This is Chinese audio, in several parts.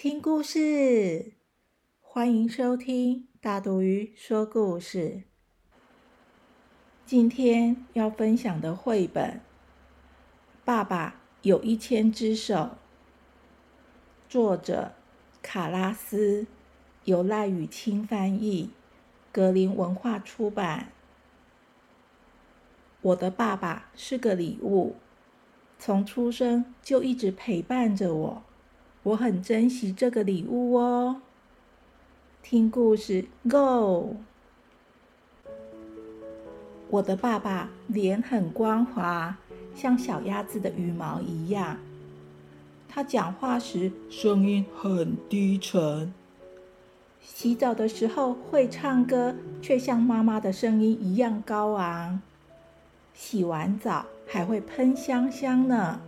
听故事！欢迎收听大肚鱼说故事。今天要分享的绘本《爸爸有一千只手》，作者卡拉斯，由赖雨清翻译，格林文化出版。我的爸爸是个礼物，从出生就一直陪伴着我。我很珍惜这个礼物哦。听故事，Go！我的爸爸脸很光滑，像小鸭子的羽毛一样。他讲话时声音很低沉。洗澡的时候会唱歌，却像妈妈的声音一样高昂。洗完澡还会喷香香呢，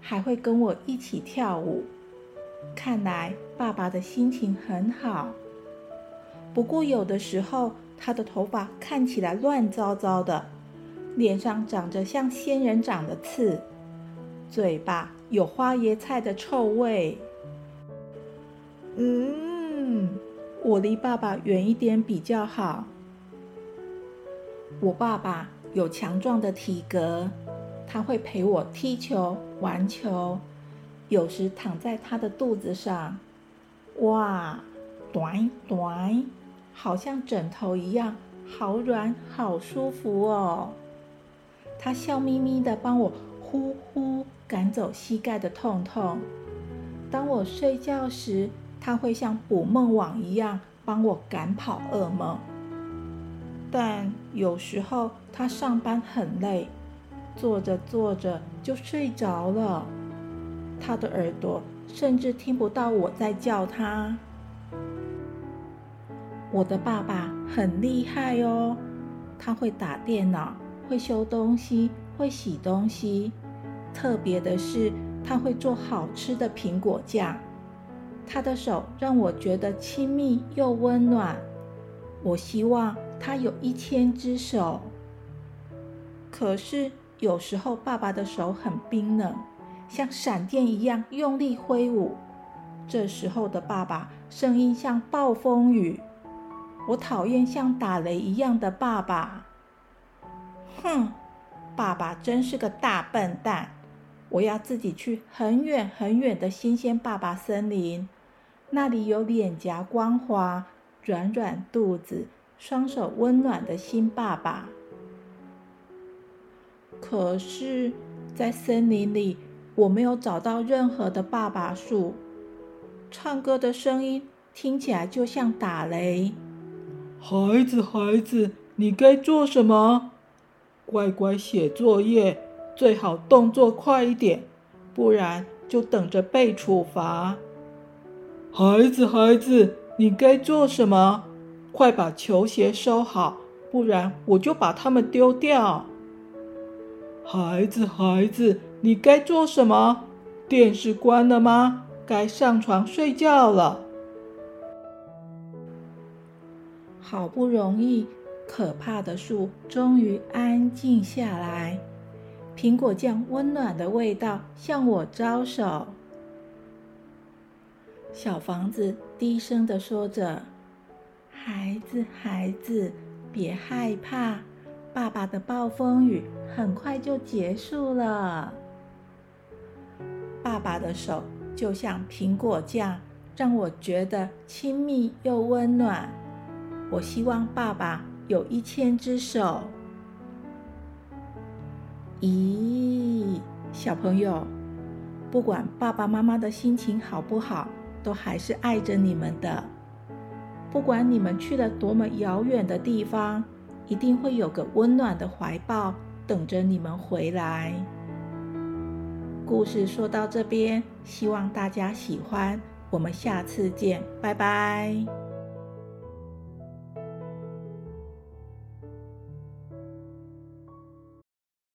还会跟我一起跳舞。看来爸爸的心情很好，不过有的时候他的头发看起来乱糟糟的，脸上长着像仙人掌的刺，嘴巴有花椰菜的臭味。嗯，我离爸爸远一点比较好。我爸爸有强壮的体格，他会陪我踢球、玩球。有时躺在他的肚子上，哇，短短，好像枕头一样，好软，好舒服哦。他笑眯眯的帮我呼呼赶走膝盖的痛痛。当我睡觉时，他会像捕梦网一样帮我赶跑噩梦。但有时候他上班很累，坐着坐着就睡着了。他的耳朵甚至听不到我在叫他。我的爸爸很厉害哦，他会打电脑，会修东西，会洗东西。特别的是，他会做好吃的苹果酱。他的手让我觉得亲密又温暖。我希望他有一千只手。可是有时候爸爸的手很冰冷。像闪电一样用力挥舞，这时候的爸爸声音像暴风雨。我讨厌像打雷一样的爸爸。哼，爸爸真是个大笨蛋！我要自己去很远很远的新鲜爸爸森林，那里有脸颊光滑、软软肚子、双手温暖的新爸爸。可是，在森林里。我没有找到任何的爸爸树，唱歌的声音听起来就像打雷。孩子，孩子，你该做什么？乖乖写作业，最好动作快一点，不然就等着被处罚。孩子，孩子，你该做什么？快把球鞋收好，不然我就把它们丢掉。孩子，孩子。你该做什么？电视关了吗？该上床睡觉了。好不容易，可怕的树终于安静下来。苹果酱温暖的味道向我招手。小房子低声的说着：“孩子，孩子，别害怕，爸爸的暴风雨很快就结束了。”爸爸的手就像苹果酱，让我觉得亲密又温暖。我希望爸爸有一千只手。咦，小朋友，不管爸爸妈妈的心情好不好，都还是爱着你们的。不管你们去了多么遥远的地方，一定会有个温暖的怀抱等着你们回来。故事说到这边，希望大家喜欢。我们下次见，拜拜。